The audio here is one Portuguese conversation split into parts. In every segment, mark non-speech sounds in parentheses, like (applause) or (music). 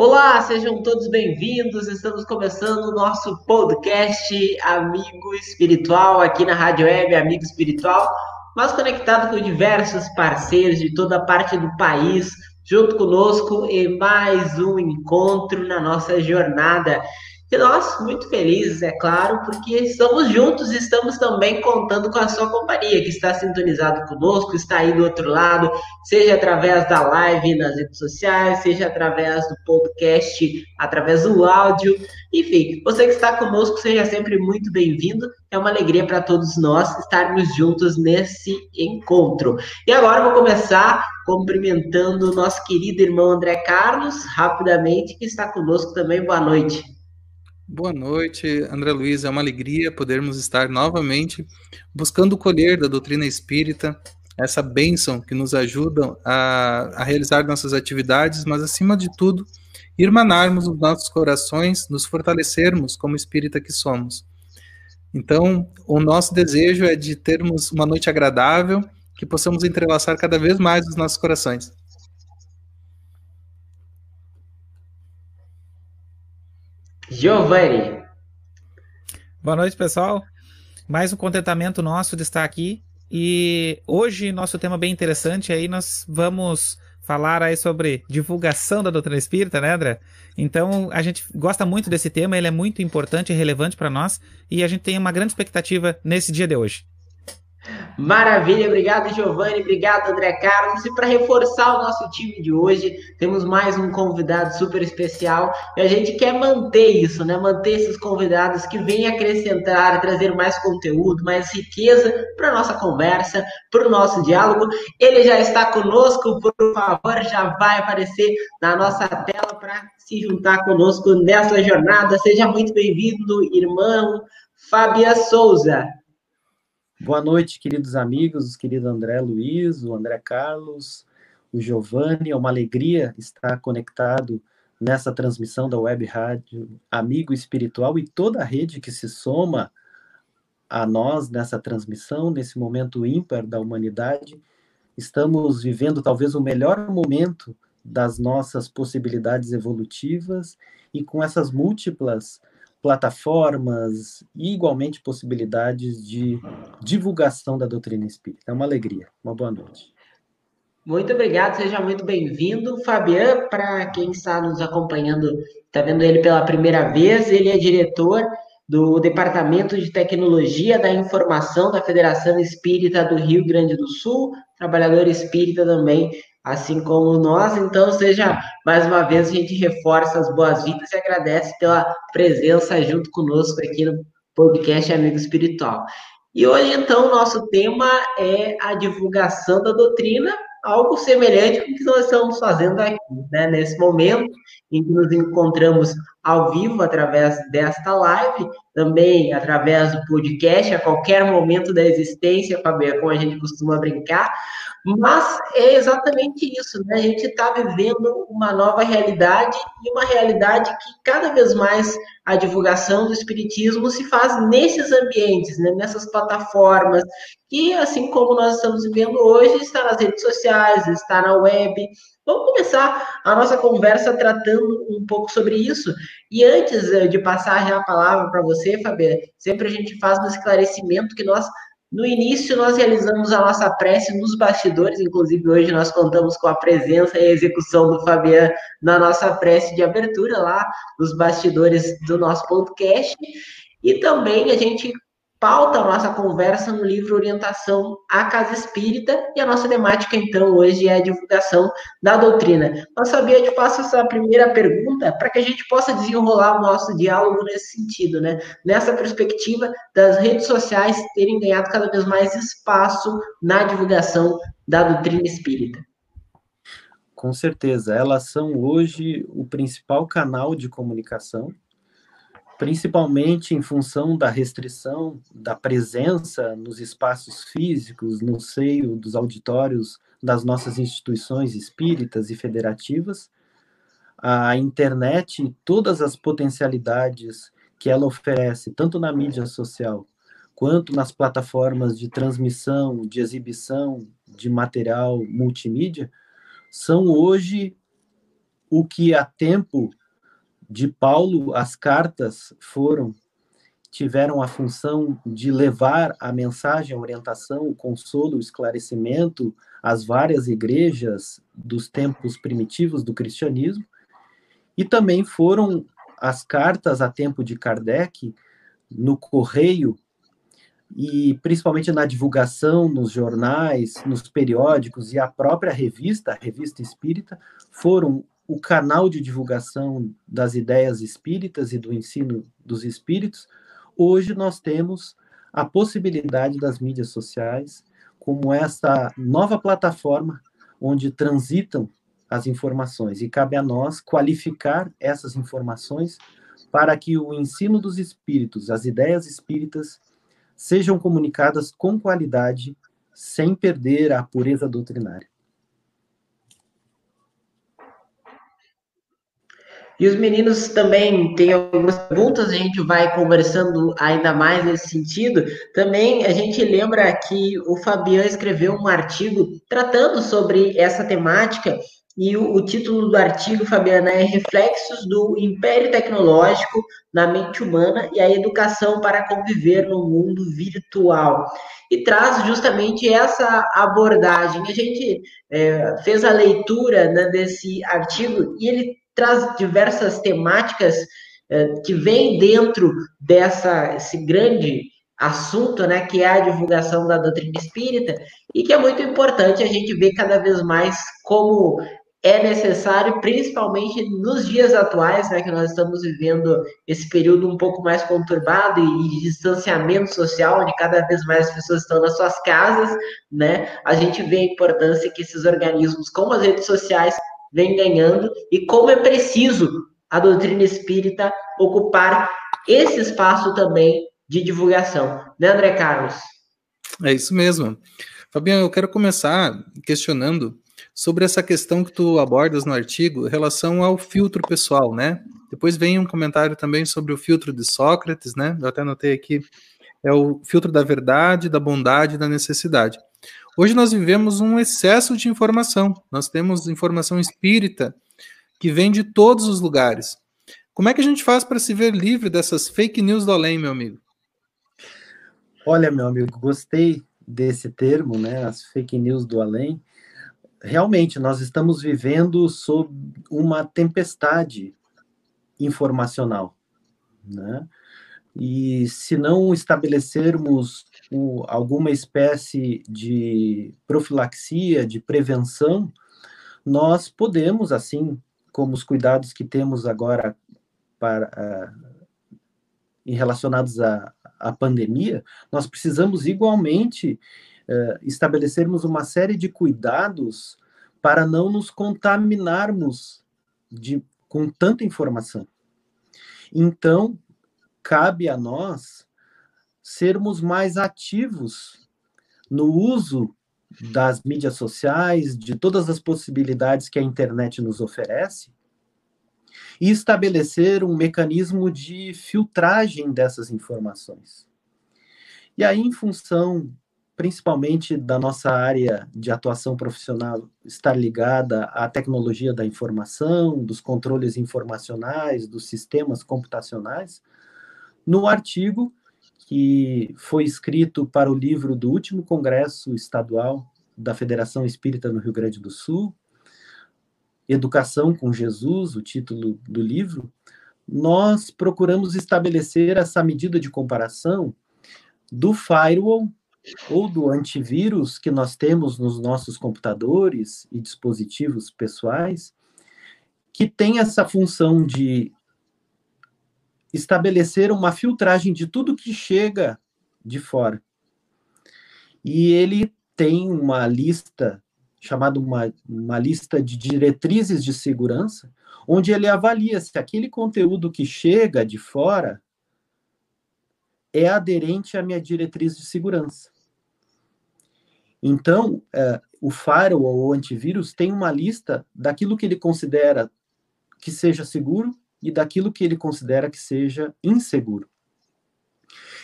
Olá, sejam todos bem-vindos. Estamos começando o nosso podcast Amigo Espiritual aqui na Rádio Web Amigo Espiritual, mas conectado com diversos parceiros de toda parte do país, junto conosco em mais um encontro na nossa jornada. E nós, muito felizes, é claro, porque estamos juntos e estamos também contando com a sua companhia, que está sintonizado conosco, está aí do outro lado, seja através da live nas redes sociais, seja através do podcast, através do áudio. Enfim, você que está conosco, seja sempre muito bem-vindo. É uma alegria para todos nós estarmos juntos nesse encontro. E agora vou começar cumprimentando o nosso querido irmão André Carlos, rapidamente, que está conosco também. Boa noite. Boa noite, André Luiz. É uma alegria podermos estar novamente buscando colher da doutrina espírita, essa bênção que nos ajuda a, a realizar nossas atividades, mas acima de tudo, irmanarmos os nossos corações, nos fortalecermos como espírita que somos. Então, o nosso desejo é de termos uma noite agradável, que possamos entrelaçar cada vez mais os nossos corações. Giovanni. Boa noite, pessoal. Mais um contentamento nosso de estar aqui. E hoje nosso tema bem interessante, aí nós vamos falar aí sobre divulgação da doutrina espírita, né, André? Então, a gente gosta muito desse tema, ele é muito importante e relevante para nós, e a gente tem uma grande expectativa nesse dia de hoje. Maravilha, obrigado Giovanni, obrigado André Carlos. E para reforçar o nosso time de hoje, temos mais um convidado super especial e a gente quer manter isso, né? Manter esses convidados que vêm acrescentar, trazer mais conteúdo, mais riqueza para nossa conversa, para o nosso diálogo. Ele já está conosco, por favor, já vai aparecer na nossa tela para se juntar conosco nessa jornada. Seja muito bem-vindo, irmão Fábia Souza. Boa noite, queridos amigos, querido André Luiz, o André Carlos, o Giovanni. É uma alegria estar conectado nessa transmissão da Web Rádio Amigo Espiritual e toda a rede que se soma a nós nessa transmissão, nesse momento ímpar da humanidade. Estamos vivendo talvez o melhor momento das nossas possibilidades evolutivas e com essas múltiplas plataformas e igualmente possibilidades de divulgação da doutrina espírita. É uma alegria. Uma boa noite. Muito obrigado, seja muito bem-vindo. Fabian, para quem está nos acompanhando, está vendo ele pela primeira vez, ele é diretor do Departamento de Tecnologia da Informação da Federação Espírita do Rio Grande do Sul, trabalhador espírita também assim como nós. Então, seja mais uma vez a gente reforça as boas-vindas e agradece pela presença junto conosco aqui no podcast Amigo Espiritual. E hoje, então, o nosso tema é a divulgação da doutrina, algo semelhante ao que nós estamos fazendo aqui, né? Nesse momento em que nos encontramos ao vivo através desta live, também através do podcast, a qualquer momento da existência, Fabio, como a gente costuma brincar, mas é exatamente isso, né? A gente está vivendo uma nova realidade e uma realidade que cada vez mais a divulgação do espiritismo se faz nesses ambientes, né? nessas plataformas, que assim como nós estamos vivendo hoje, está nas redes sociais, está na web. Vamos começar a nossa conversa tratando um pouco sobre isso. E antes eh, de passar a palavra para você, Fabiana, sempre a gente faz um esclarecimento que nós no início, nós realizamos a nossa prece nos bastidores, inclusive hoje nós contamos com a presença e a execução do Fabiano na nossa prece de abertura lá nos bastidores do nosso podcast. E também a gente pauta a nossa conversa no livro Orientação à Casa Espírita, e a nossa temática, então, hoje é a divulgação da doutrina. Nós sabia de passo essa primeira pergunta para que a gente possa desenrolar o nosso diálogo nesse sentido, né? Nessa perspectiva das redes sociais terem ganhado cada vez mais espaço na divulgação da doutrina espírita. Com certeza, elas são hoje o principal canal de comunicação principalmente em função da restrição da presença nos espaços físicos, no seio dos auditórios das nossas instituições espíritas e federativas, a internet e todas as potencialidades que ela oferece, tanto na mídia social quanto nas plataformas de transmissão, de exibição de material multimídia, são hoje o que a tempo de Paulo as cartas foram tiveram a função de levar a mensagem, a orientação, o consolo, o esclarecimento às várias igrejas dos tempos primitivos do cristianismo, e também foram as cartas a tempo de Kardec no correio e principalmente na divulgação nos jornais, nos periódicos e a própria revista, a Revista Espírita, foram o canal de divulgação das ideias espíritas e do ensino dos espíritos. Hoje nós temos a possibilidade das mídias sociais como essa nova plataforma onde transitam as informações e cabe a nós qualificar essas informações para que o ensino dos espíritos, as ideias espíritas sejam comunicadas com qualidade, sem perder a pureza doutrinária. E os meninos também têm algumas perguntas, a gente vai conversando ainda mais nesse sentido. Também a gente lembra que o Fabiano escreveu um artigo tratando sobre essa temática e o, o, título do artigo, Fabiana, é Reflexos do Império Tecnológico na Mente Humana e a Educação para Conviver no Mundo Virtual. E traz justamente essa abordagem. A gente é, fez a leitura né, desse artigo e ele traz diversas temáticas é, que vêm dentro dessa esse grande assunto, né, que é a divulgação da doutrina espírita, e que é muito importante a gente ver cada vez mais como é necessário, principalmente nos dias atuais, né, que nós estamos vivendo esse período um pouco mais conturbado e de distanciamento social, onde cada vez mais as pessoas estão nas suas casas, né, a gente vê a importância que esses organismos, como as redes sociais, vêm ganhando e como é preciso a doutrina espírita ocupar esse espaço também de divulgação, né, André Carlos? É isso mesmo. Fabiano, eu quero começar questionando sobre essa questão que tu abordas no artigo em relação ao filtro pessoal, né? Depois vem um comentário também sobre o filtro de Sócrates, né? Eu até anotei aqui, é o filtro da verdade, da bondade e da necessidade. Hoje nós vivemos um excesso de informação. Nós temos informação espírita que vem de todos os lugares. Como é que a gente faz para se ver livre dessas fake news do além, meu amigo? Olha, meu amigo, gostei desse termo, né? As fake news do além realmente nós estamos vivendo sob uma tempestade informacional, né? E se não estabelecermos o, alguma espécie de profilaxia, de prevenção, nós podemos, assim como os cuidados que temos agora para uh, relacionados à, à pandemia, nós precisamos igualmente uh, estabelecermos uma série de cuidados para não nos contaminarmos de, com tanta informação. Então, cabe a nós sermos mais ativos no uso das mídias sociais, de todas as possibilidades que a internet nos oferece, e estabelecer um mecanismo de filtragem dessas informações. E aí, em função principalmente da nossa área de atuação profissional estar ligada à tecnologia da informação, dos controles informacionais, dos sistemas computacionais, no artigo que foi escrito para o livro do último congresso estadual da Federação Espírita no Rio Grande do Sul, Educação com Jesus, o título do livro, nós procuramos estabelecer essa medida de comparação do firewall ou do antivírus que nós temos nos nossos computadores e dispositivos pessoais, que tem essa função de estabelecer uma filtragem de tudo que chega de fora. E ele tem uma lista, chamada uma, uma lista de diretrizes de segurança, onde ele avalia se aquele conteúdo que chega de fora é aderente à minha diretriz de segurança. Então, é, o firewall ou antivírus tem uma lista daquilo que ele considera que seja seguro e daquilo que ele considera que seja inseguro.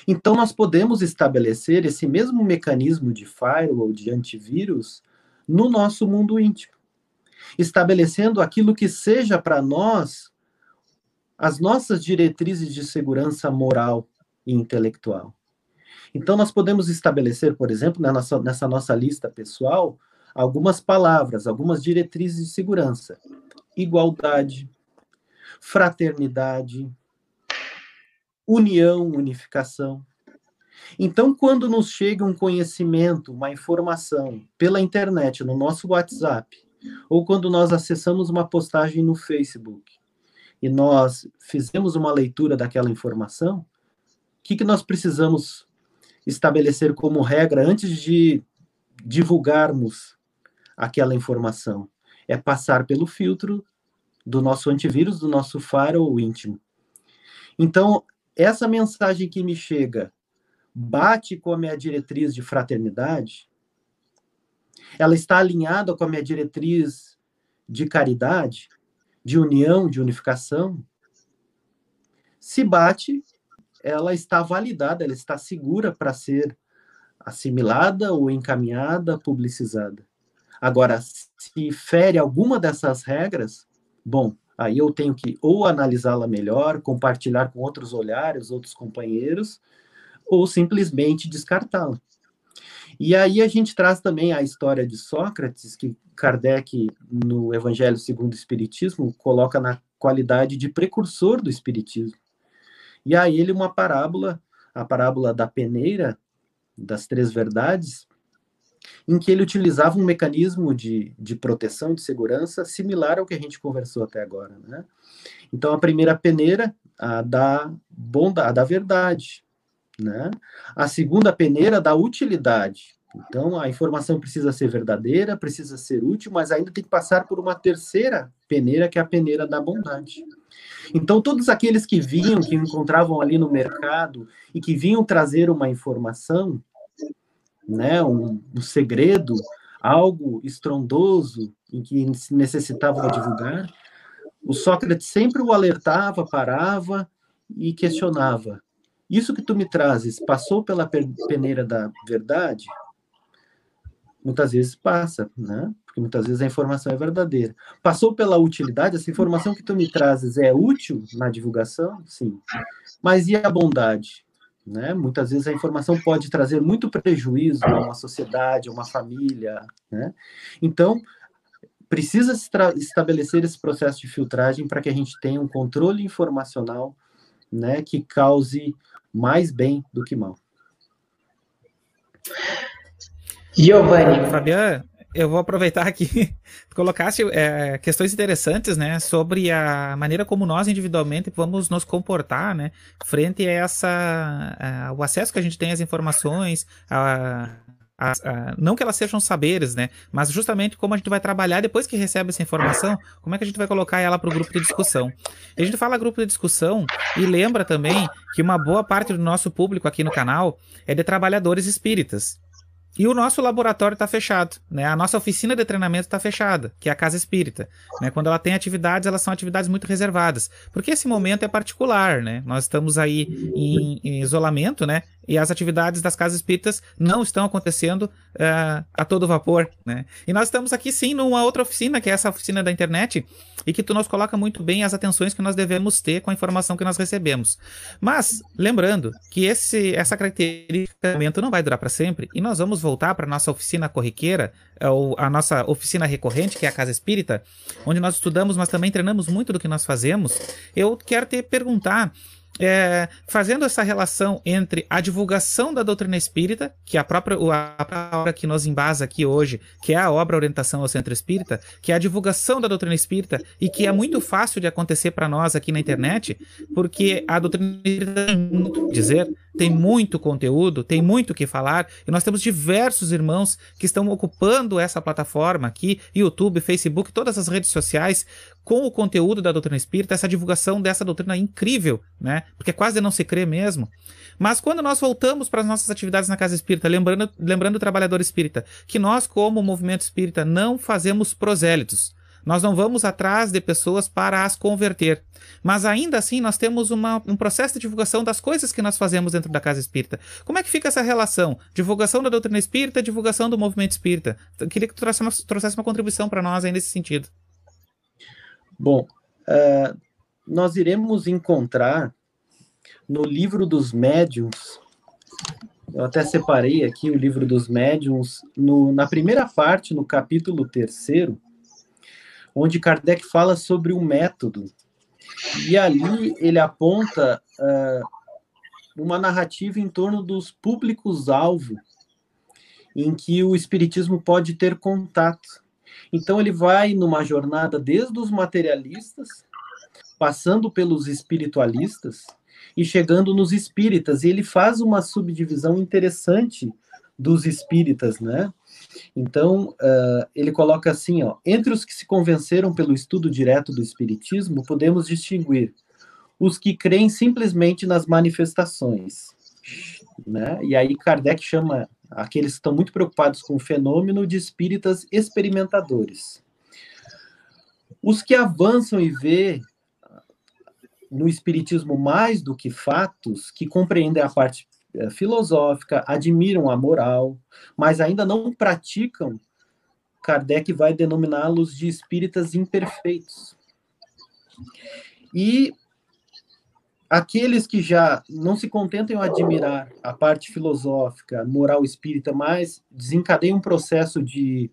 Então, nós podemos estabelecer esse mesmo mecanismo de firewall, de antivírus, no nosso mundo íntimo. estabelecendo aquilo que seja para nós as nossas diretrizes de segurança moral e intelectual. Então, nós podemos estabelecer, por exemplo, nessa, nessa nossa lista pessoal, algumas palavras, algumas diretrizes de segurança: igualdade, fraternidade, união, unificação. Então, quando nos chega um conhecimento, uma informação pela internet, no nosso WhatsApp, ou quando nós acessamos uma postagem no Facebook e nós fizemos uma leitura daquela informação, o que, que nós precisamos estabelecer como regra antes de divulgarmos aquela informação? É passar pelo filtro do nosso antivírus, do nosso firewall íntimo. Então, essa mensagem que me chega bate com a minha diretriz de fraternidade, ela está alinhada com a minha diretriz de caridade, de união, de unificação. Se bate, ela está validada, ela está segura para ser assimilada ou encaminhada, publicizada. Agora, se fere alguma dessas regras, bom, aí eu tenho que ou analisá-la melhor, compartilhar com outros olhares, outros companheiros, ou simplesmente descartá-la. E aí a gente traz também a história de Sócrates, que Kardec, no Evangelho segundo o Espiritismo, coloca na qualidade de precursor do Espiritismo. E aí ele uma parábola, a parábola da peneira, das três verdades, em que ele utilizava um mecanismo de, de proteção, de segurança, similar ao que a gente conversou até agora. Né? Então, a primeira peneira, a da bondade, a da verdade. Né? A segunda peneira, da utilidade. Então, a informação precisa ser verdadeira, precisa ser útil, mas ainda tem que passar por uma terceira peneira, que é a peneira da bondade. Então, todos aqueles que vinham, que encontravam ali no mercado e que vinham trazer uma informação, né, um, um segredo, algo estrondoso em que necessitavam divulgar, o Sócrates sempre o alertava, parava e questionava: Isso que tu me trazes passou pela peneira da verdade? Muitas vezes passa, né? Porque muitas vezes a informação é verdadeira. Passou pela utilidade, essa informação que tu me trazes é útil na divulgação? Sim. Mas e a bondade? Né? Muitas vezes a informação pode trazer muito prejuízo a uma sociedade, a uma família. Né? Então, precisa estabelecer esse processo de filtragem para que a gente tenha um controle informacional né, que cause mais bem do que mal. Giovanni. Fabiano, eu vou aproveitar aqui, (laughs) colocasse é, questões interessantes, né, sobre a maneira como nós individualmente vamos nos comportar, né, frente a essa, a, o acesso que a gente tem às informações, a, a, a, não que elas sejam saberes, né? Mas justamente como a gente vai trabalhar depois que recebe essa informação, como é que a gente vai colocar ela para o grupo de discussão. E a gente fala grupo de discussão e lembra também que uma boa parte do nosso público aqui no canal é de trabalhadores espíritas. E o nosso laboratório está fechado, né? A nossa oficina de treinamento está fechada, que é a casa espírita. Né? Quando ela tem atividades, elas são atividades muito reservadas, porque esse momento é particular, né? Nós estamos aí em, em isolamento, né? E as atividades das casas espíritas não estão acontecendo uh, a todo vapor, né? E nós estamos aqui sim numa outra oficina, que é essa oficina da internet, e que tu nos coloca muito bem as atenções que nós devemos ter com a informação que nós recebemos. Mas, lembrando que esse, essa característica não vai durar para sempre, e nós vamos voltar para nossa oficina corriqueira, ou a nossa oficina recorrente, que é a Casa Espírita, onde nós estudamos, mas também treinamos muito do que nós fazemos. Eu quero te perguntar é, fazendo essa relação entre a divulgação da doutrina espírita, que é a própria, a obra que nos embasa aqui hoje, que é a obra Orientação ao Centro Espírita, que é a divulgação da doutrina espírita e que é muito fácil de acontecer para nós aqui na internet, porque a doutrina espírita tem muito dizer, tem muito conteúdo, tem muito o que falar, e nós temos diversos irmãos que estão ocupando essa plataforma aqui, YouTube, Facebook, todas as redes sociais, com o conteúdo da doutrina espírita, essa divulgação dessa doutrina incrível, né? Porque é quase não se crê mesmo. Mas quando nós voltamos para as nossas atividades na casa espírita, lembrando, lembrando o trabalhador espírita, que nós, como movimento espírita, não fazemos prosélitos. Nós não vamos atrás de pessoas para as converter. Mas ainda assim, nós temos uma, um processo de divulgação das coisas que nós fazemos dentro da casa espírita. Como é que fica essa relação? Divulgação da doutrina espírita, divulgação do movimento espírita. Eu queria que tu trouxesse uma, trouxesse uma contribuição para nós aí nesse sentido. Bom, uh, nós iremos encontrar no livro dos médiuns, eu até separei aqui o livro dos médiuns, no, na primeira parte, no capítulo terceiro, onde Kardec fala sobre o método. E ali ele aponta uh, uma narrativa em torno dos públicos-alvo, em que o Espiritismo pode ter contato. Então ele vai numa jornada desde os materialistas, passando pelos espiritualistas e chegando nos espíritas. E ele faz uma subdivisão interessante dos espíritas, né? Então, uh, ele coloca assim, ó, entre os que se convenceram pelo estudo direto do espiritismo, podemos distinguir os que creem simplesmente nas manifestações, né? E aí Kardec chama aqueles que estão muito preocupados com o fenômeno de espíritas experimentadores. Os que avançam e vê no espiritismo mais do que fatos, que compreendem a parte eh, filosófica, admiram a moral, mas ainda não praticam, Kardec vai denominá-los de espíritas imperfeitos. E aqueles que já não se contentam em admirar a parte filosófica, moral espírita, mas desencadeiam um processo de,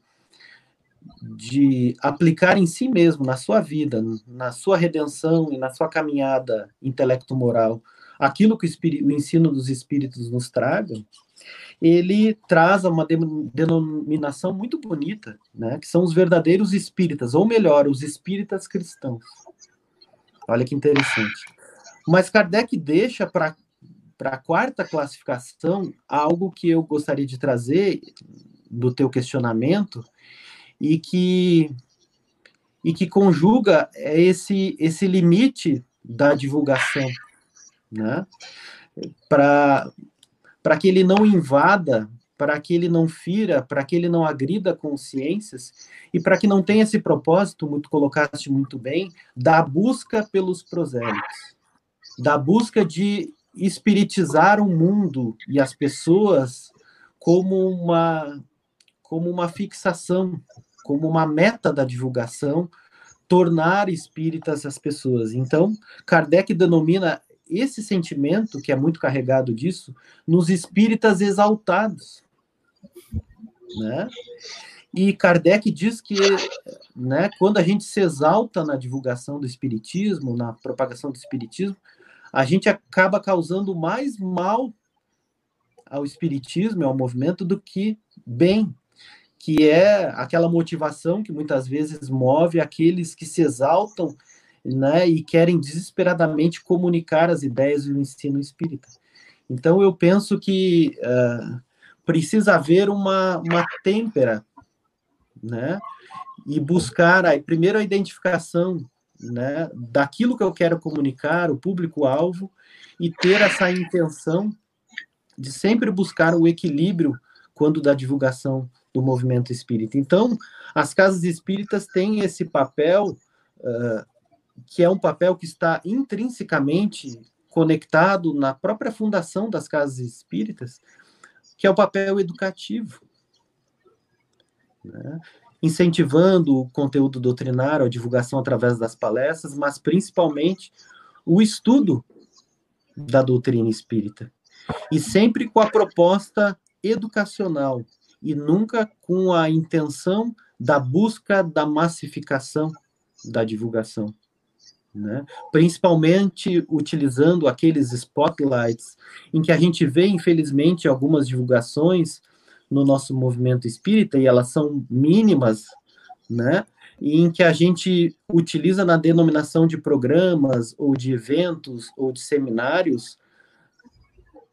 de aplicar em si mesmo, na sua vida, na sua redenção e na sua caminhada intelecto-moral, aquilo que o, o ensino dos espíritos nos traga, ele traz uma denominação muito bonita, né, que são os verdadeiros espíritas, ou melhor, os espíritas cristãos. Olha que interessante. Mas Kardec deixa para a quarta classificação algo que eu gostaria de trazer do teu questionamento e que e que conjuga esse esse limite da divulgação né? Para para que ele não invada, para que ele não fira, para que ele não agrida consciências e para que não tenha esse propósito, muito colocaste muito bem, da busca pelos prosélitos, da busca de espiritizar o mundo e as pessoas como uma como uma fixação, como uma meta da divulgação, tornar espíritas as pessoas. Então, Kardec denomina esse sentimento, que é muito carregado disso, nos espíritas exaltados. Né? E Kardec diz que né, quando a gente se exalta na divulgação do espiritismo, na propagação do espiritismo, a gente acaba causando mais mal ao espiritismo, ao movimento, do que bem, que é aquela motivação que muitas vezes move aqueles que se exaltam né, e querem desesperadamente comunicar as ideias e o ensino espírita. Então, eu penso que uh, precisa haver uma, uma têmpera, né, e buscar, aí, primeiro, a identificação né, daquilo que eu quero comunicar, o público-alvo, e ter essa intenção de sempre buscar o equilíbrio quando da divulgação do movimento espírita. Então, as casas espíritas têm esse papel uh, que é um papel que está intrinsecamente conectado na própria fundação das casas espíritas, que é o papel educativo. Né? Incentivando o conteúdo doutrinário, a divulgação através das palestras, mas principalmente o estudo da doutrina espírita. E sempre com a proposta educacional, e nunca com a intenção da busca da massificação da divulgação né? principalmente utilizando aqueles spotlights em que a gente vê, infelizmente, algumas divulgações no nosso movimento espírita, e elas são mínimas, né? em que a gente utiliza na denominação de programas, ou de eventos, ou de seminários,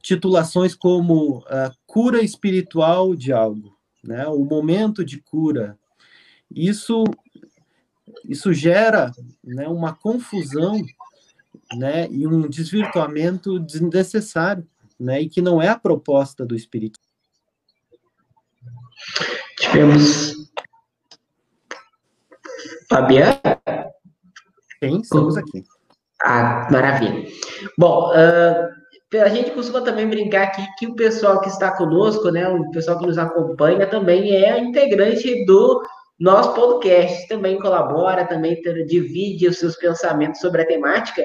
titulações como uh, cura espiritual de algo, né? o momento de cura. Isso isso gera né, uma confusão né, e um desvirtuamento desnecessário, né, e que não é a proposta do Espírito. Tivemos Fabiano? Sim, estamos aqui. Ah, maravilha. Bom, uh, a gente costuma também brincar aqui que o pessoal que está conosco, né, o pessoal que nos acompanha também é integrante do nosso podcast, também colabora, também divide os seus pensamentos sobre a temática.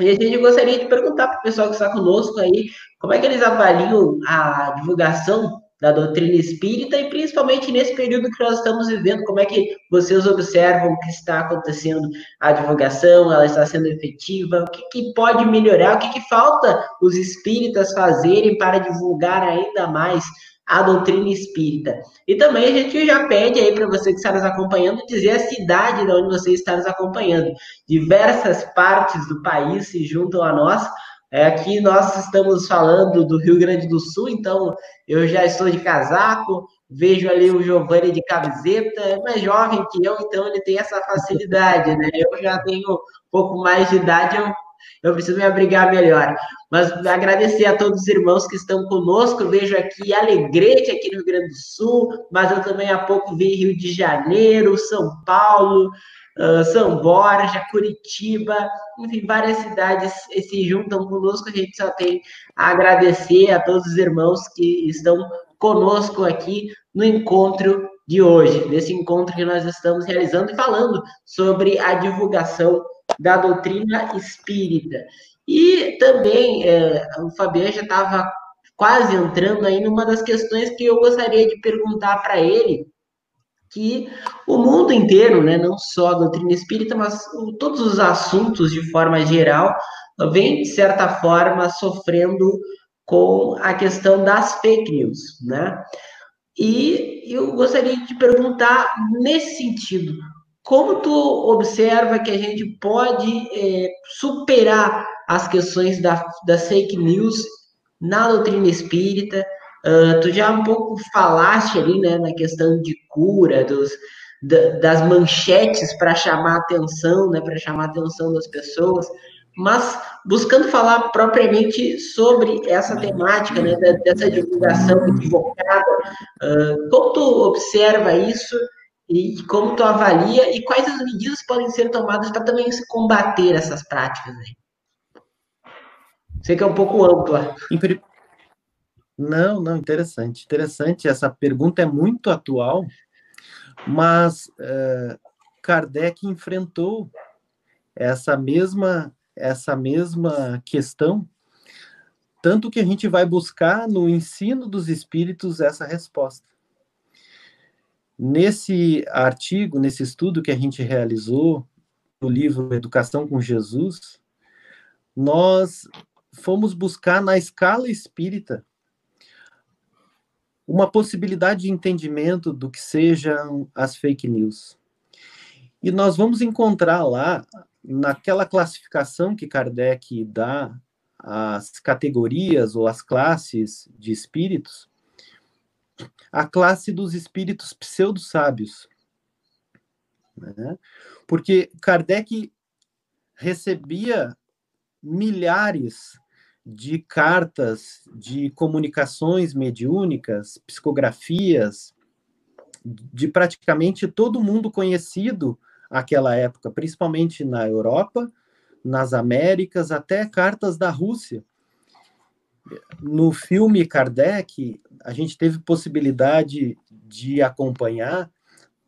E a gente gostaria de perguntar para o pessoal que está conosco aí, como é que eles avaliam a divulgação da doutrina espírita e principalmente nesse período que nós estamos vivendo, como é que vocês observam que está acontecendo a divulgação, ela está sendo efetiva, o que, que pode melhorar, o que, que falta os espíritas fazerem para divulgar ainda mais a doutrina espírita. E também a gente já pede aí para você que está nos acompanhando dizer a cidade de onde você está nos acompanhando. Diversas partes do país se juntam a nós é, aqui nós estamos falando do Rio Grande do Sul, então eu já estou de casaco, vejo ali o Giovanni de camiseta, é mais jovem que eu, então ele tem essa facilidade, né? Eu já tenho um pouco mais de idade, eu, eu preciso me abrigar melhor. Mas agradecer a todos os irmãos que estão conosco, vejo aqui Alegrete, aqui no Rio Grande do Sul, mas eu também há pouco vi Rio de Janeiro, São Paulo, São Borja, Curitiba, enfim, várias cidades se juntam conosco. A gente só tem a agradecer a todos os irmãos que estão conosco aqui no encontro de hoje, nesse encontro que nós estamos realizando e falando sobre a divulgação da doutrina espírita. E também é, o Fabiano já estava quase entrando aí numa das questões que eu gostaria de perguntar para ele, que o mundo inteiro, né, não só a doutrina espírita, mas todos os assuntos de forma geral, vem, de certa forma, sofrendo com a questão das fake news, né? E eu gostaria de perguntar nesse sentido, como tu observa que a gente pode é, superar as questões da, das fake news na doutrina espírita, Uh, tu já um pouco falaste ali, né, na questão de cura, dos, da, das manchetes para chamar atenção, né, para chamar atenção das pessoas, mas buscando falar propriamente sobre essa temática, né, dessa divulgação equivocada, uh, como tu observa isso e como tu avalia e quais as medidas podem ser tomadas para também se combater essas práticas aí? Sei que é um pouco ampla. Não, não, interessante. Interessante, essa pergunta é muito atual, mas uh, Kardec enfrentou essa mesma, essa mesma questão, tanto que a gente vai buscar no ensino dos espíritos essa resposta. Nesse artigo, nesse estudo que a gente realizou no livro Educação com Jesus, nós fomos buscar na escala espírita uma possibilidade de entendimento do que sejam as fake news. E nós vamos encontrar lá, naquela classificação que Kardec dá às categorias ou às classes de espíritos, a classe dos espíritos pseudo-sábios. Né? Porque Kardec recebia milhares de cartas, de comunicações mediúnicas, psicografias, de praticamente todo mundo conhecido naquela época, principalmente na Europa, nas Américas, até cartas da Rússia. No filme Kardec, a gente teve possibilidade de acompanhar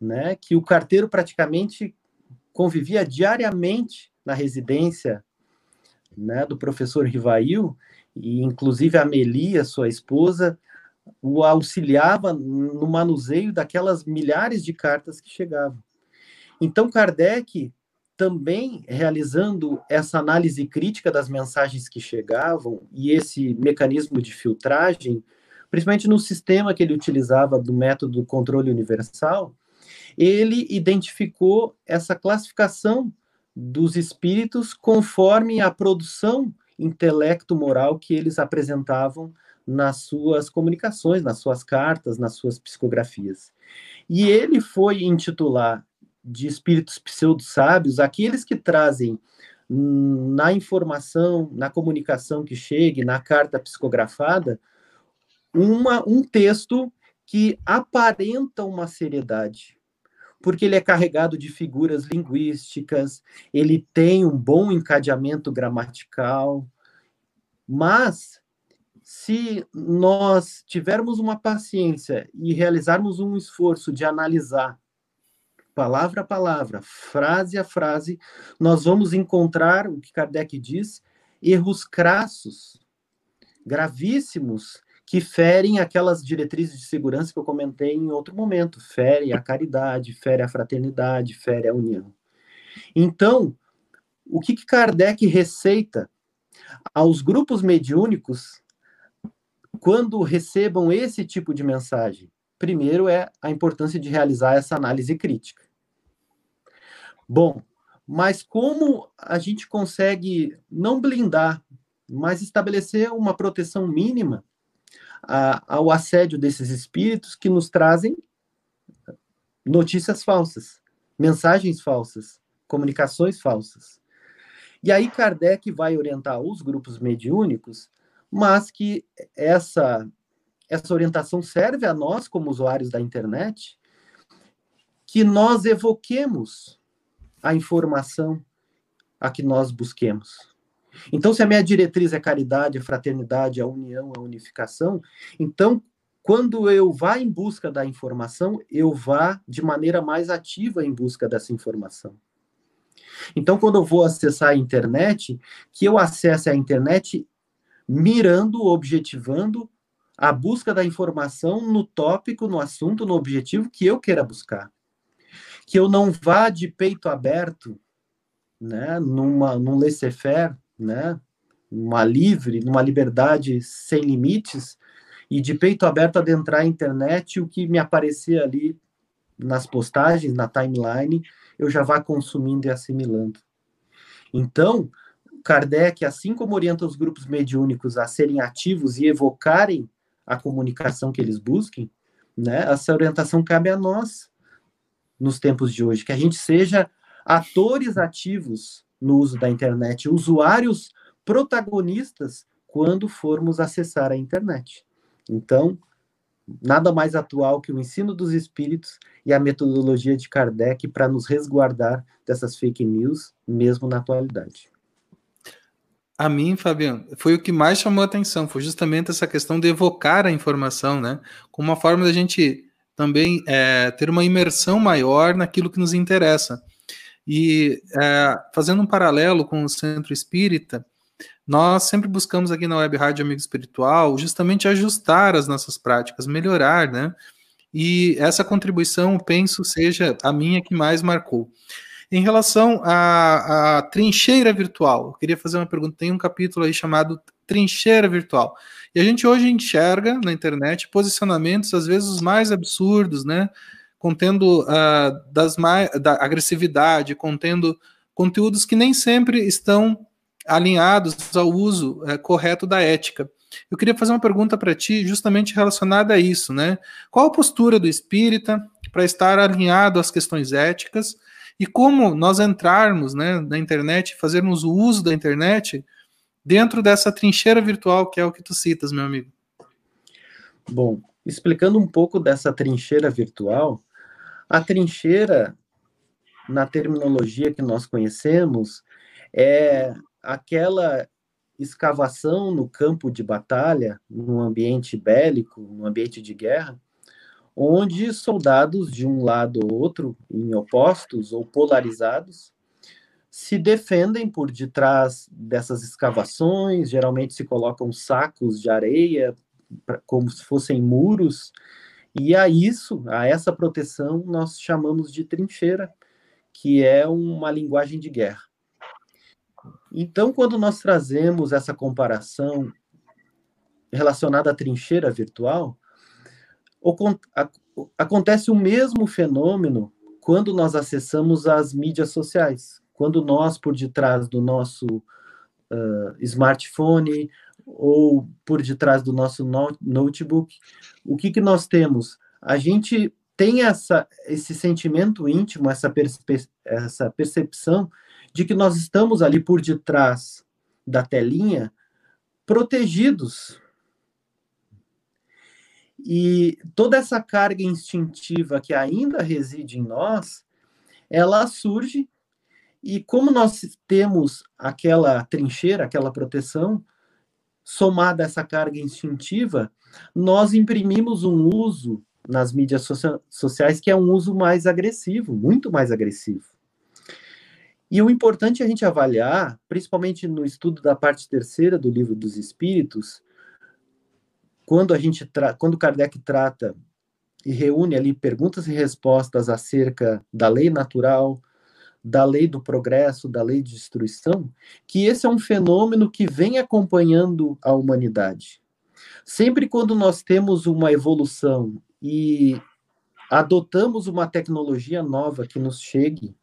né, que o carteiro praticamente convivia diariamente na residência né, do professor Rivail, e inclusive a Melia, sua esposa, o auxiliava no manuseio daquelas milhares de cartas que chegavam. Então, Kardec, também realizando essa análise crítica das mensagens que chegavam e esse mecanismo de filtragem, principalmente no sistema que ele utilizava do método do controle universal, ele identificou essa classificação dos espíritos conforme a produção intelecto-moral que eles apresentavam nas suas comunicações, nas suas cartas, nas suas psicografias. E ele foi intitular de espíritos pseudo-sábios aqueles que trazem na informação, na comunicação que chegue, na carta psicografada, uma, um texto que aparenta uma seriedade, porque ele é carregado de figuras linguísticas, ele tem um bom encadeamento gramatical, mas se nós tivermos uma paciência e realizarmos um esforço de analisar palavra a palavra, frase a frase, nós vamos encontrar o que Kardec diz, erros crassos, gravíssimos, que ferem aquelas diretrizes de segurança que eu comentei em outro momento, fere a caridade, fere a fraternidade, fere a união. Então, o que, que Kardec receita aos grupos mediúnicos quando recebam esse tipo de mensagem? Primeiro é a importância de realizar essa análise crítica. Bom, mas como a gente consegue não blindar, mas estabelecer uma proteção mínima a, ao assédio desses espíritos que nos trazem notícias falsas, mensagens falsas, comunicações falsas. E aí Kardec vai orientar os grupos mediúnicos, mas que essa essa orientação serve a nós como usuários da internet, que nós evoquemos a informação a que nós busquemos. Então, se a minha diretriz é caridade, a fraternidade, a união, a unificação, então, quando eu vá em busca da informação, eu vá de maneira mais ativa em busca dessa informação. Então, quando eu vou acessar a internet, que eu acesse a internet mirando, objetivando a busca da informação no tópico, no assunto, no objetivo que eu queira buscar. Que eu não vá de peito aberto, né, numa, num laissez-faire, né? Uma livre, numa liberdade sem limites e de peito aberto adentrar a internet, o que me aparecer ali nas postagens, na timeline, eu já vá consumindo e assimilando. Então, Kardec, assim como orienta os grupos mediúnicos a serem ativos e evocarem a comunicação que eles busquem, né, essa orientação cabe a nós nos tempos de hoje, que a gente seja atores ativos no uso da internet, usuários protagonistas quando formos acessar a internet. Então, nada mais atual que o ensino dos espíritos e a metodologia de Kardec para nos resguardar dessas fake news, mesmo na atualidade. A mim, Fabiano, foi o que mais chamou a atenção, foi justamente essa questão de evocar a informação, né? Como uma forma da gente também é, ter uma imersão maior naquilo que nos interessa. E é, fazendo um paralelo com o centro espírita, nós sempre buscamos aqui na Web Rádio Amigo Espiritual justamente ajustar as nossas práticas, melhorar, né? E essa contribuição, penso, seja a minha que mais marcou. Em relação à, à, trincheira virtual, eu queria fazer uma pergunta. Tem um capítulo aí chamado Trincheira Virtual. E a gente hoje enxerga na internet posicionamentos, às vezes, os mais absurdos, né? Contendo uh, das da agressividade, contendo conteúdos que nem sempre estão alinhados ao uso uh, correto da ética. Eu queria fazer uma pergunta para ti, justamente relacionada a isso, né? Qual a postura do espírita para estar alinhado às questões éticas e como nós entrarmos né, na internet, fazermos o uso da internet dentro dessa trincheira virtual que é o que tu citas, meu amigo? Bom, explicando um pouco dessa trincheira virtual, a trincheira, na terminologia que nós conhecemos, é aquela escavação no campo de batalha, num ambiente bélico, num ambiente de guerra, onde soldados de um lado ou outro, em opostos ou polarizados, se defendem por detrás dessas escavações, geralmente se colocam sacos de areia, como se fossem muros, e a isso, a essa proteção, nós chamamos de trincheira, que é uma linguagem de guerra. Então, quando nós trazemos essa comparação relacionada à trincheira virtual, acontece o mesmo fenômeno quando nós acessamos as mídias sociais. Quando nós, por detrás do nosso uh, smartphone ou por detrás do nosso notebook, o que, que nós temos? A gente tem essa, esse sentimento íntimo, essa, essa percepção de que nós estamos ali por detrás da telinha, protegidos. E toda essa carga instintiva que ainda reside em nós, ela surge e como nós temos aquela trincheira, aquela proteção, somada a essa carga instintiva, nós imprimimos um uso nas mídias sociais que é um uso mais agressivo, muito mais agressivo. E o importante é a gente avaliar, principalmente no estudo da parte terceira do livro dos Espíritos, quando a gente quando Kardec trata e reúne ali perguntas e respostas acerca da lei natural, da lei do progresso, da lei de destruição, que esse é um fenômeno que vem acompanhando a humanidade. Sempre quando nós temos uma evolução e adotamos uma tecnologia nova que nos chegue,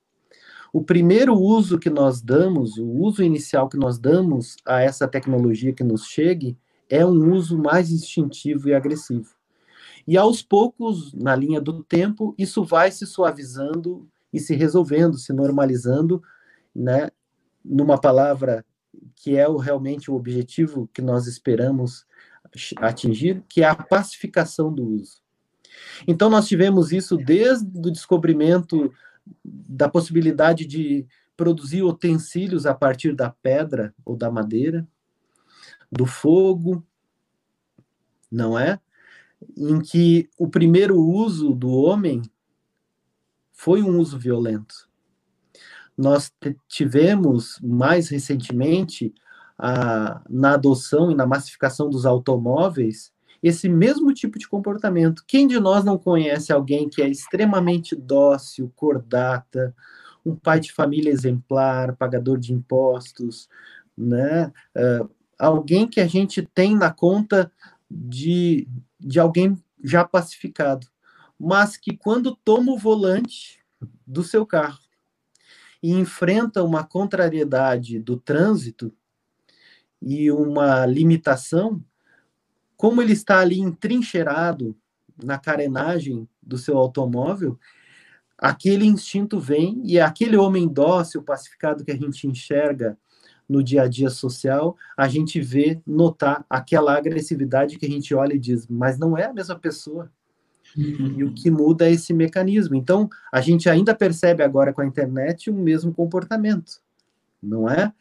o primeiro uso que nós damos, o uso inicial que nós damos a essa tecnologia que nos chegue, é um uso mais instintivo e agressivo. E aos poucos, na linha do tempo, isso vai se suavizando e se resolvendo, se normalizando, né, numa palavra que é o, realmente o objetivo que nós esperamos atingir, que é a pacificação do uso. Então nós tivemos isso desde o descobrimento da possibilidade de produzir utensílios a partir da pedra ou da madeira, do fogo, não é? Em que o primeiro uso do homem foi um uso violento. Nós tivemos mais recentemente a, na adoção e na massificação dos automóveis esse mesmo tipo de comportamento. Quem de nós não conhece alguém que é extremamente dócil, cordata, um pai de família exemplar, pagador de impostos, né? Uh, alguém que a gente tem na conta de, de alguém já pacificado mas que quando toma o volante do seu carro e enfrenta uma contrariedade do trânsito e uma limitação, como ele está ali entrincheirado na carenagem do seu automóvel, aquele instinto vem e aquele homem dócil, pacificado que a gente enxerga no dia a dia social, a gente vê notar aquela agressividade que a gente olha e diz, mas não é a mesma pessoa. E o que muda é esse mecanismo. Então, a gente ainda percebe agora com a internet o mesmo comportamento, não é?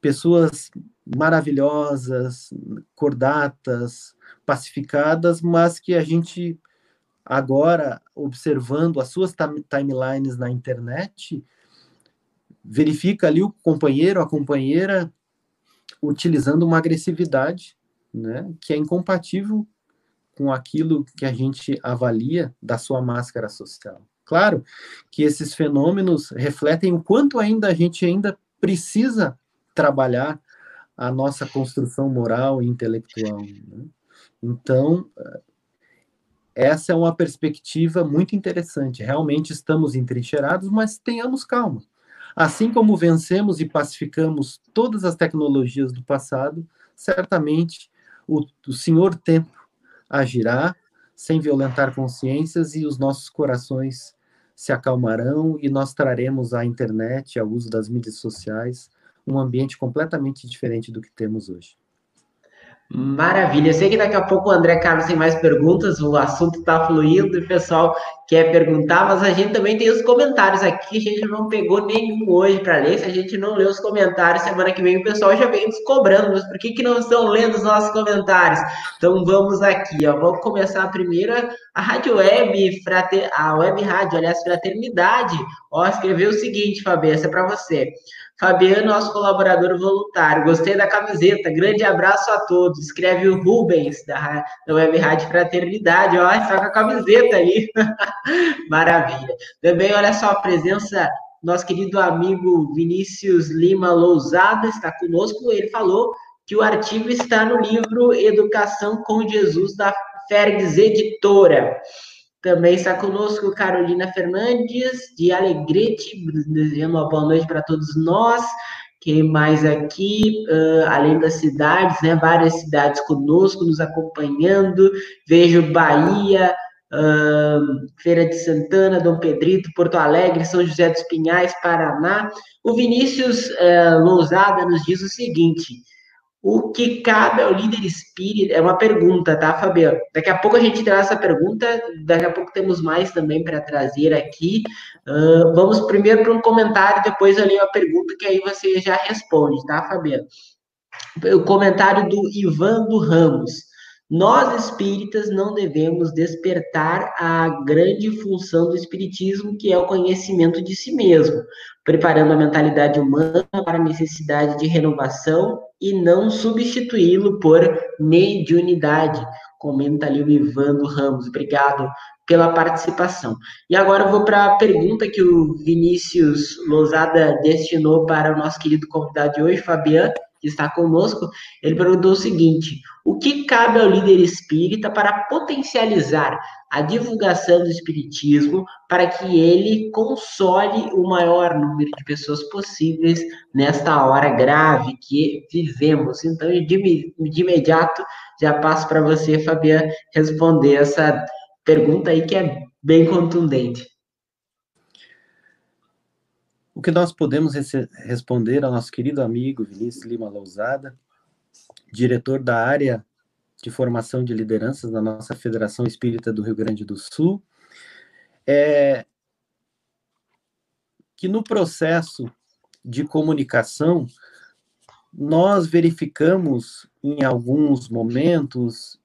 Pessoas maravilhosas, cordatas, pacificadas, mas que a gente agora, observando as suas timelines na internet, verifica ali o companheiro, a companheira, utilizando uma agressividade né, que é incompatível com aquilo que a gente avalia da sua máscara social. Claro que esses fenômenos refletem o quanto ainda a gente ainda precisa trabalhar a nossa construção moral e intelectual. Né? Então, essa é uma perspectiva muito interessante. Realmente estamos entrincheirados, mas tenhamos calma. Assim como vencemos e pacificamos todas as tecnologias do passado, certamente o, o Senhor Tempo agirá sem violentar consciências e os nossos corações se acalmarão e nós traremos à internet, ao uso das mídias sociais, um ambiente completamente diferente do que temos hoje. Maravilha. Eu sei que daqui a pouco o André Carlos tem mais perguntas, o assunto está fluindo, o pessoal quer perguntar, mas a gente também tem os comentários aqui, a gente não pegou nenhum hoje para ler, se a gente não lê os comentários, semana que vem o pessoal já vem nos cobrando, mas por que, que não estão lendo os nossos comentários? Então vamos aqui, ó, vamos começar a primeira, a Rádio Web, frater, a Web Rádio, aliás, Fraternidade, ó, escreveu o seguinte, Fabio, essa é para você. Fabiano, nosso colaborador voluntário. Gostei da camiseta. Grande abraço a todos. Escreve o Rubens, da, da Web Rádio Fraternidade. Ó, está com a camiseta ali. (laughs) Maravilha. Também, olha só, a presença nosso querido amigo Vinícius Lima Lousada está conosco. Ele falou que o artigo está no livro Educação com Jesus, da Fergs Editora. Também está conosco Carolina Fernandes, de Alegrete, desejando uma boa noite para todos nós. Quem mais aqui? Uh, além das cidades, né? Várias cidades conosco, nos acompanhando. Vejo Bahia, uh, Feira de Santana, Dom Pedrito, Porto Alegre, São José dos Pinhais, Paraná. O Vinícius uh, Lousada nos diz o seguinte: o que cabe ao líder espírita? É uma pergunta, tá, Fabiano? Daqui a pouco a gente traz essa pergunta, daqui a pouco temos mais também para trazer aqui. Uh, vamos primeiro para um comentário, depois eu leio a pergunta, que aí você já responde, tá, Fabiano? O comentário do Ivan do Ramos. Nós espíritas não devemos despertar a grande função do espiritismo, que é o conhecimento de si mesmo, preparando a mentalidade humana para a necessidade de renovação e não substituí-lo por mediunidade. Comenta ali o Ivando Ramos. Obrigado pela participação. E agora eu vou para a pergunta que o Vinícius Lousada destinou para o nosso querido convidado de hoje, Fabiano que está conosco, ele perguntou o seguinte: o que cabe ao líder espírita para potencializar a divulgação do espiritismo para que ele console o maior número de pessoas possíveis nesta hora grave que vivemos? Então, de, de imediato, já passo para você, Fabiana, responder essa pergunta aí que é bem contundente. O que nós podemos responder ao nosso querido amigo Vinícius Lima Lousada, diretor da área de formação de lideranças da nossa Federação Espírita do Rio Grande do Sul, é que no processo de comunicação nós verificamos em alguns momentos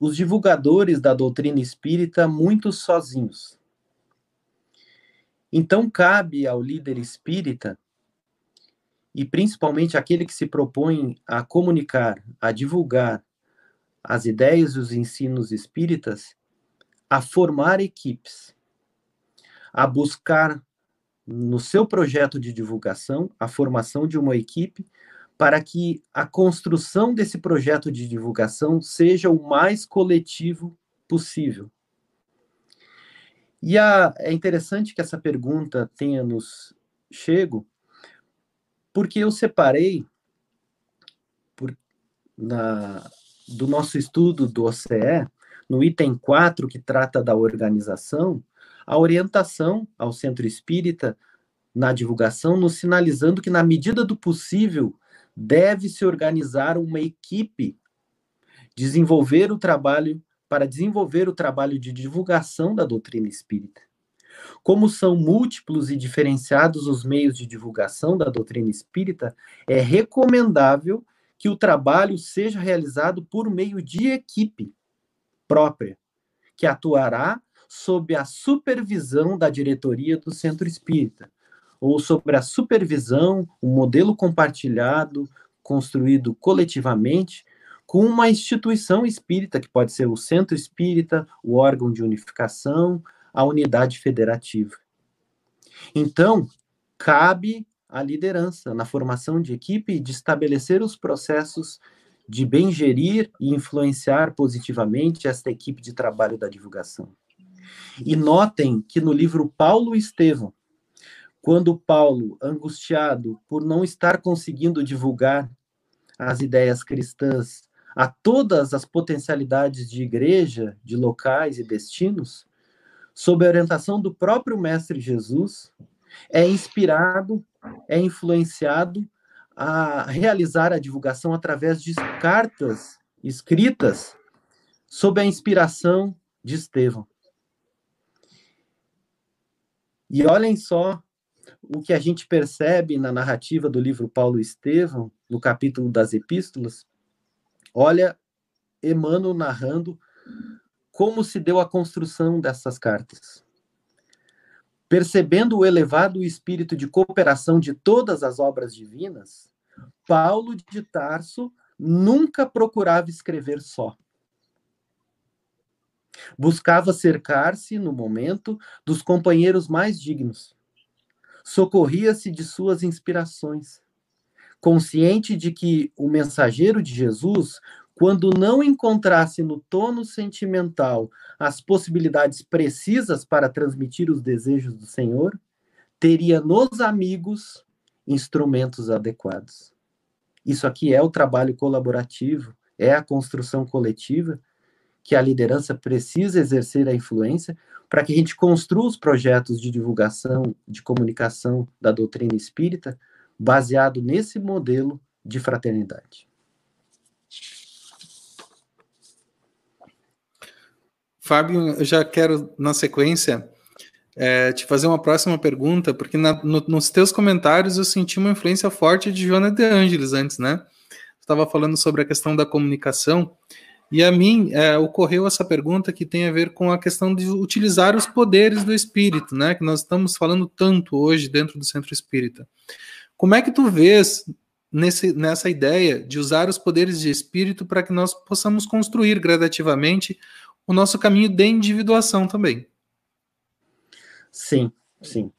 os divulgadores da doutrina espírita muito sozinhos. Então, cabe ao líder espírita, e principalmente aquele que se propõe a comunicar, a divulgar as ideias e os ensinos espíritas, a formar equipes, a buscar no seu projeto de divulgação a formação de uma equipe para que a construção desse projeto de divulgação seja o mais coletivo possível. E a, é interessante que essa pergunta tenha nos chego, porque eu separei por, na, do nosso estudo do OCE, no item 4, que trata da organização, a orientação ao centro espírita na divulgação, nos sinalizando que, na medida do possível, deve se organizar uma equipe, desenvolver o trabalho para desenvolver o trabalho de divulgação da doutrina espírita. Como são múltiplos e diferenciados os meios de divulgação da doutrina espírita, é recomendável que o trabalho seja realizado por meio de equipe própria, que atuará sob a supervisão da diretoria do centro espírita, ou sobre a supervisão, um modelo compartilhado, construído coletivamente com uma instituição espírita, que pode ser o centro espírita, o órgão de unificação, a unidade federativa. Então, cabe à liderança, na formação de equipe, de estabelecer os processos de bem gerir e influenciar positivamente esta equipe de trabalho da divulgação. E notem que no livro Paulo e Estevão, quando Paulo, angustiado por não estar conseguindo divulgar as ideias cristãs a todas as potencialidades de igreja, de locais e destinos, sob a orientação do próprio Mestre Jesus, é inspirado, é influenciado a realizar a divulgação através de cartas escritas sob a inspiração de Estevão. E olhem só o que a gente percebe na narrativa do livro Paulo Estevão, no capítulo das epístolas, Olha Emmanuel narrando como se deu a construção dessas cartas. Percebendo o elevado espírito de cooperação de todas as obras divinas, Paulo de Tarso nunca procurava escrever só. Buscava cercar-se, no momento, dos companheiros mais dignos. Socorria-se de suas inspirações consciente de que o mensageiro de Jesus, quando não encontrasse no tono sentimental as possibilidades precisas para transmitir os desejos do Senhor, teria nos amigos instrumentos adequados. Isso aqui é o trabalho colaborativo, é a construção coletiva que a liderança precisa exercer a influência para que a gente construa os projetos de divulgação, de comunicação da doutrina espírita baseado nesse modelo de fraternidade. Fábio, eu já quero, na sequência, é, te fazer uma próxima pergunta, porque na, no, nos teus comentários eu senti uma influência forte de Joana de Ângeles antes, né? Estava falando sobre a questão da comunicação, e a mim é, ocorreu essa pergunta que tem a ver com a questão de utilizar os poderes do espírito, né? Que nós estamos falando tanto hoje dentro do centro espírita. Como é que tu vês nesse, nessa ideia de usar os poderes de espírito para que nós possamos construir gradativamente o nosso caminho de individuação também? Sim, sim.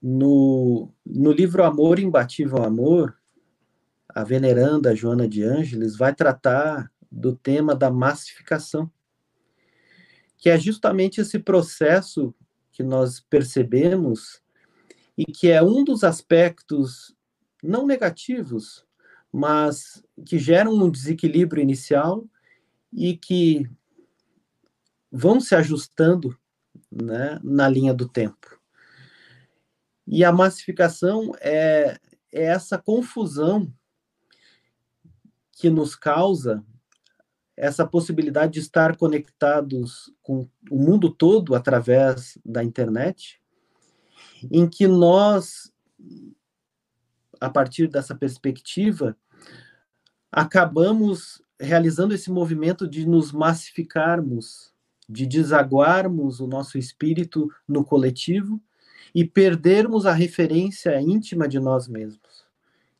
No, no livro Amor Imbatível Amor, a veneranda Joana de Ângeles vai tratar do tema da massificação, que é justamente esse processo que nós percebemos e que é um dos aspectos não negativos, mas que geram um desequilíbrio inicial e que vão se ajustando né, na linha do tempo. E a massificação é, é essa confusão que nos causa essa possibilidade de estar conectados com o mundo todo através da internet, em que nós, a partir dessa perspectiva, acabamos realizando esse movimento de nos massificarmos, de desaguarmos o nosso espírito no coletivo e perdermos a referência íntima de nós mesmos.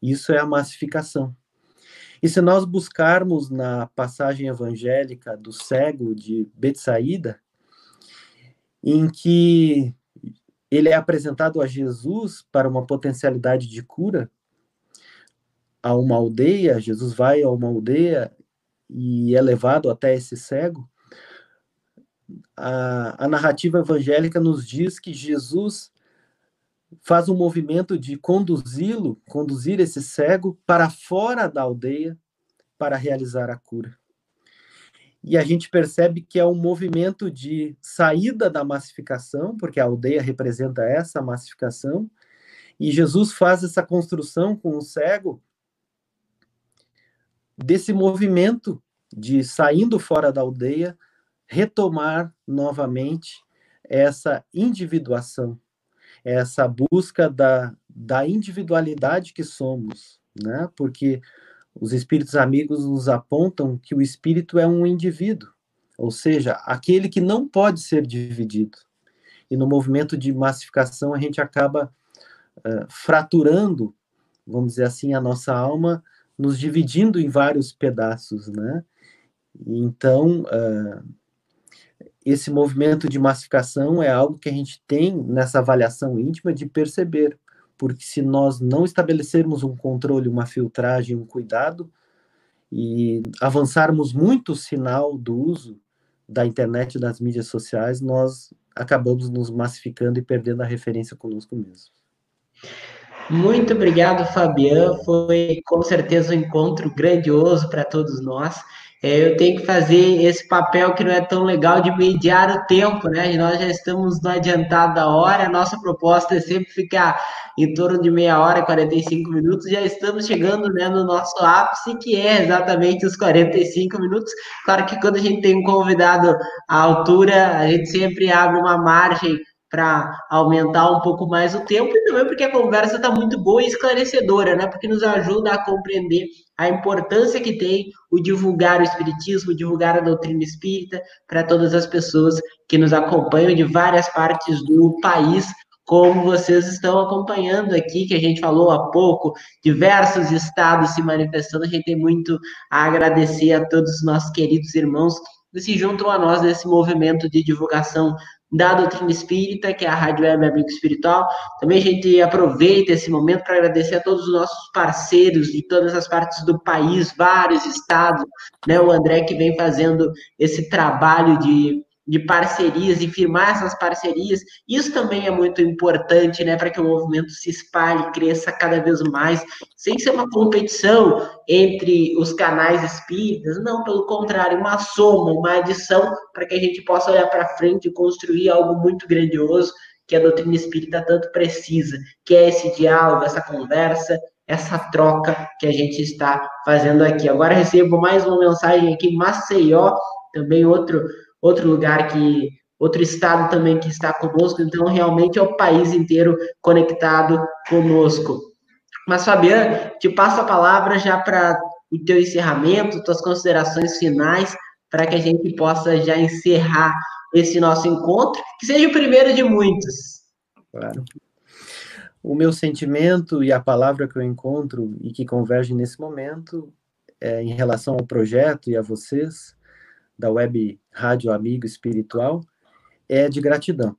Isso é a massificação. E se nós buscarmos na passagem evangélica do cego de Betsaída, em que ele é apresentado a Jesus para uma potencialidade de cura a uma aldeia, Jesus vai a uma aldeia e é levado até esse cego. A, a narrativa evangélica nos diz que Jesus faz um movimento de conduzi-lo, conduzir esse cego para fora da aldeia para realizar a cura. E a gente percebe que é um movimento de saída da massificação, porque a aldeia representa essa massificação, e Jesus faz essa construção com o cego desse movimento de saindo fora da aldeia, retomar novamente essa individuação, essa busca da, da individualidade que somos, né? Porque os espíritos amigos nos apontam que o espírito é um indivíduo, ou seja, aquele que não pode ser dividido. E no movimento de massificação a gente acaba uh, fraturando, vamos dizer assim, a nossa alma, nos dividindo em vários pedaços, né? Então, uh, esse movimento de massificação é algo que a gente tem nessa avaliação íntima de perceber, porque se nós não estabelecermos um controle, uma filtragem, um cuidado e avançarmos muito o sinal do uso da internet e das mídias sociais, nós acabamos nos massificando e perdendo a referência conosco mesmo. Muito obrigado, Fabian. Foi com certeza um encontro grandioso para todos nós eu tenho que fazer esse papel que não é tão legal de mediar o tempo, né? Nós já estamos no adiantado da hora, a nossa proposta é sempre ficar em torno de meia hora, 45 minutos, já estamos chegando né, no nosso ápice, que é exatamente os 45 minutos. Claro que quando a gente tem um convidado à altura, a gente sempre abre uma margem para aumentar um pouco mais o tempo e também porque a conversa está muito boa e esclarecedora, né? Porque nos ajuda a compreender a importância que tem o divulgar o espiritismo, divulgar a doutrina espírita para todas as pessoas que nos acompanham de várias partes do país, como vocês estão acompanhando aqui, que a gente falou há pouco, diversos estados se manifestando, a gente tem muito a agradecer a todos os nossos queridos irmãos que se juntam a nós nesse movimento de divulgação da doutrina espírita, que é a Rádio Web Amigo Espiritual. Também a gente aproveita esse momento para agradecer a todos os nossos parceiros de todas as partes do país, vários estados, né? O André que vem fazendo esse trabalho de de parcerias e firmar essas parcerias. Isso também é muito importante, né, para que o movimento se espalhe, cresça cada vez mais, sem ser uma competição entre os canais espíritas, não, pelo contrário, uma soma, uma adição para que a gente possa olhar para frente e construir algo muito grandioso que a doutrina espírita tanto precisa, que é esse diálogo, essa conversa, essa troca que a gente está fazendo aqui. Agora recebo mais uma mensagem aqui, Maceió, também outro, outro lugar que outro estado também que está conosco, então realmente é o país inteiro conectado conosco. Mas, Fabiano, te passo a palavra já para o teu encerramento, tuas considerações finais, para que a gente possa já encerrar esse nosso encontro, que seja o primeiro de muitos. Claro. O meu sentimento e a palavra que eu encontro e que converge nesse momento é, em relação ao projeto e a vocês da Web Rádio Amigo Espiritual é de gratidão.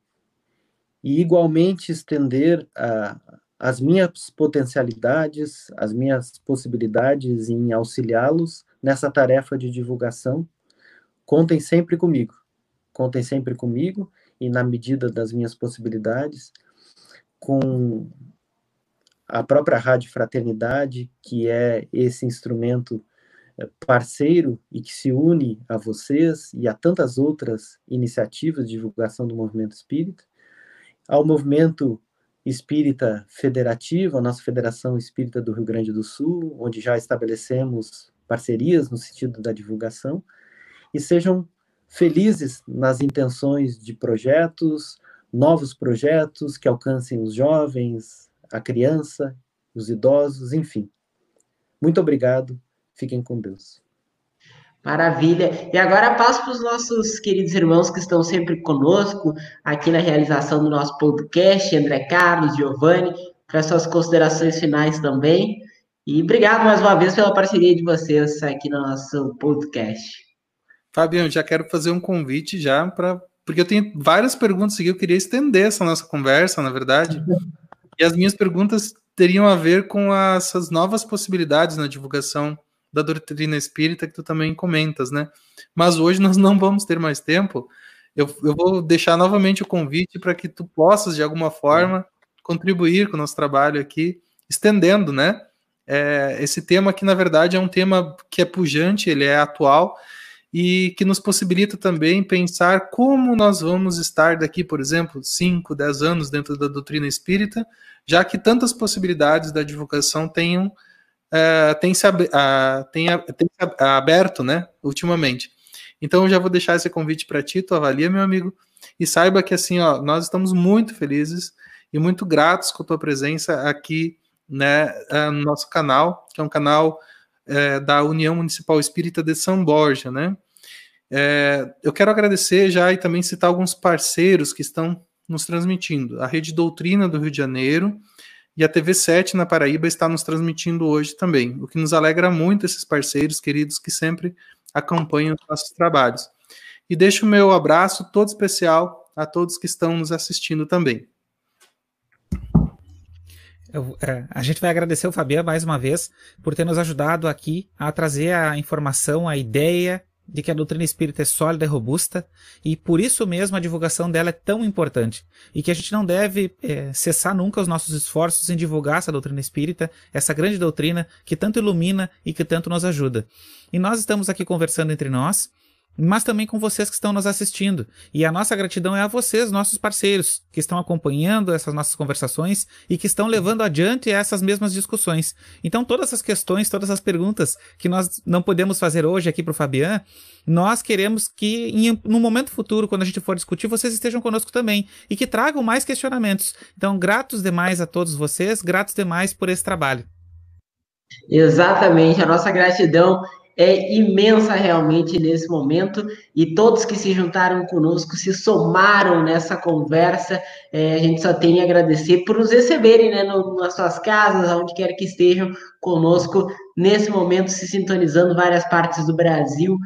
E igualmente estender a, as minhas potencialidades, as minhas possibilidades em auxiliá-los nessa tarefa de divulgação. Contem sempre comigo. Contem sempre comigo e na medida das minhas possibilidades, com a própria Rádio Fraternidade, que é esse instrumento parceiro e que se une a vocês e a tantas outras iniciativas de divulgação do movimento espírita, ao movimento espírita federativo, a nossa Federação Espírita do Rio Grande do Sul, onde já estabelecemos parcerias no sentido da divulgação, e sejam felizes nas intenções de projetos, novos projetos que alcancem os jovens, a criança, os idosos, enfim. Muito obrigado Fiquem com Deus. Maravilha. E agora passo para os nossos queridos irmãos que estão sempre conosco aqui na realização do nosso podcast, André Carlos, Giovanni, para suas considerações finais também. E obrigado mais uma vez pela parceria de vocês aqui no nosso podcast. Fabiano, já quero fazer um convite já para porque eu tenho várias perguntas que eu queria estender essa nossa conversa, na verdade. (laughs) E as minhas perguntas teriam a ver com essas novas possibilidades na divulgação da doutrina espírita que tu também comentas, né? Mas hoje (laughs) nós não vamos ter mais tempo. Eu, eu vou deixar novamente o convite para que tu possas, de alguma forma, contribuir com o nosso trabalho aqui, estendendo, né? É, esse tema que, na verdade, é um tema que é pujante, ele é atual e que nos possibilita também pensar como nós vamos estar daqui, por exemplo, 5, 10 anos dentro da doutrina espírita, já que tantas possibilidades da divulgação tenham uh, tem, se, uh, tem, tem se aberto, né, ultimamente. Então eu já vou deixar esse convite para ti, tu avalia, meu amigo, e saiba que assim, ó, nós estamos muito felizes e muito gratos com a tua presença aqui, né, uh, no nosso canal, que é um canal uh, da União Municipal Espírita de São Borja, né. É, eu quero agradecer já e também citar alguns parceiros que estão nos transmitindo. A Rede Doutrina do Rio de Janeiro, e a TV7 na Paraíba está nos transmitindo hoje também, o que nos alegra muito esses parceiros queridos que sempre acompanham os nossos trabalhos. E deixo o meu abraço todo especial a todos que estão nos assistindo também. Eu, é, a gente vai agradecer o Fabiano mais uma vez por ter nos ajudado aqui a trazer a informação, a ideia de que a doutrina espírita é sólida e robusta, e por isso mesmo a divulgação dela é tão importante. E que a gente não deve é, cessar nunca os nossos esforços em divulgar essa doutrina espírita, essa grande doutrina que tanto ilumina e que tanto nos ajuda. E nós estamos aqui conversando entre nós, mas também com vocês que estão nos assistindo. E a nossa gratidão é a vocês, nossos parceiros, que estão acompanhando essas nossas conversações e que estão levando adiante essas mesmas discussões. Então, todas essas questões, todas as perguntas que nós não podemos fazer hoje aqui para o Fabian, nós queremos que, em, no momento futuro, quando a gente for discutir, vocês estejam conosco também e que tragam mais questionamentos. Então, gratos demais a todos vocês, gratos demais por esse trabalho. Exatamente, a nossa gratidão é imensa realmente nesse momento e todos que se juntaram conosco, se somaram nessa conversa, é, a gente só tem a agradecer por nos receberem né, no, nas suas casas, onde quer que estejam conosco nesse momento, se sintonizando várias partes do Brasil,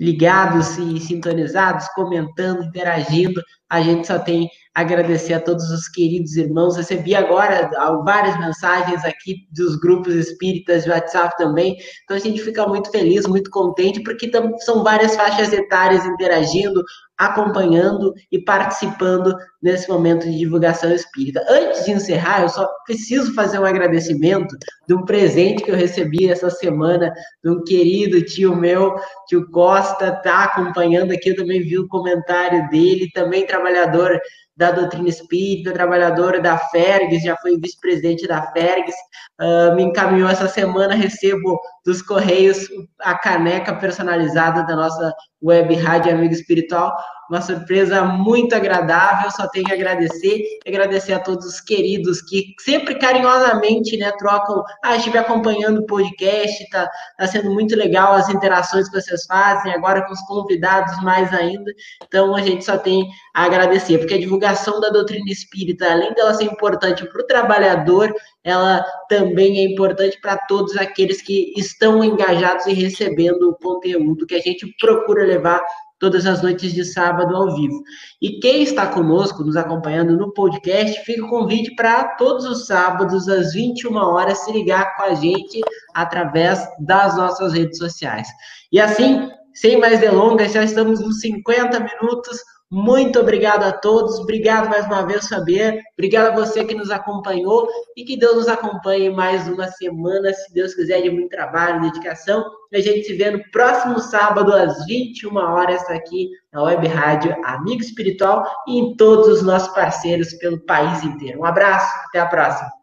ligados e sintonizados, comentando, interagindo. A gente só tem agradecer a todos os queridos irmãos. Recebi agora várias mensagens aqui dos grupos espíritas de WhatsApp também. Então a gente fica muito feliz, muito contente, porque são várias faixas etárias interagindo, acompanhando e participando nesse momento de divulgação espírita. Antes de encerrar, eu só preciso fazer um agradecimento de um presente que eu recebi essa semana de um querido tio meu, tio Costa, tá acompanhando aqui, eu também vi o comentário dele, também trabalhador da doutrina espírita, trabalhadora da Fergs, já foi vice-presidente da Fergs, uh, me encaminhou essa semana, recebo dos Correios a caneca personalizada da nossa web rádio Amigo Espiritual, uma surpresa muito agradável, só tenho que agradecer, agradecer a todos os queridos que sempre carinhosamente, né, trocam, ah, estive acompanhando o podcast, tá, tá sendo muito legal as interações que vocês fazem, agora com os convidados mais ainda, então a gente só tem a agradecer, porque a divulgação da doutrina espírita, além dela ser importante para o trabalhador, ela também é importante para todos aqueles que estão engajados e recebendo o conteúdo que a gente procura levar todas as noites de sábado ao vivo. E quem está conosco, nos acompanhando no podcast, fica o convite para todos os sábados, às 21 horas, se ligar com a gente através das nossas redes sociais. E assim, sem mais delongas, já estamos nos 50 minutos. Muito obrigado a todos, obrigado mais uma vez, Fabiano, obrigado a você que nos acompanhou e que Deus nos acompanhe mais uma semana, se Deus quiser, de muito trabalho, dedicação. A gente se vê no próximo sábado, às 21 horas, aqui na Web Rádio Amigo Espiritual e em todos os nossos parceiros pelo país inteiro. Um abraço, até a próxima.